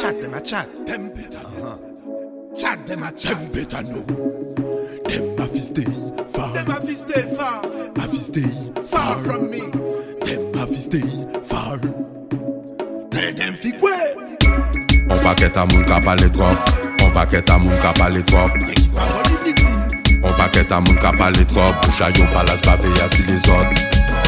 Chate dem a chate Chate dem a chate Dem betano Dem aviste yi far Aviste yi far Dem aviste yi far Tell dem fi kwe On paket a moun kap aletrop On paket a moun kap aletrop On paket a moun kap aletrop Pou chayoun palas bavye yasi le zot On paket a moun kap aletrop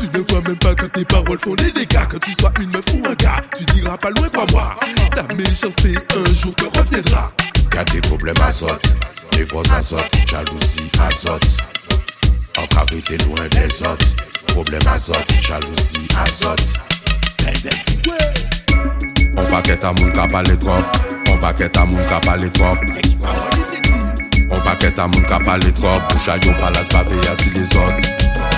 Tu ne vois même pas que tes paroles font des dégâts. Que tu sois une meuf ou un gars, tu n'iras pas loin, crois-moi. Ta méchanceté un jour te reviendra. Y'a tes problèmes azotes, des fois azotes, jalousie azote. En carité, loin des autres. problèmes azotes, jalousie azote. On qu'être à mon cap à On On qu'être à mon cap à trop. On qu'être à mon cap à l'étrope Boucha Palace, balas pavé si les autres.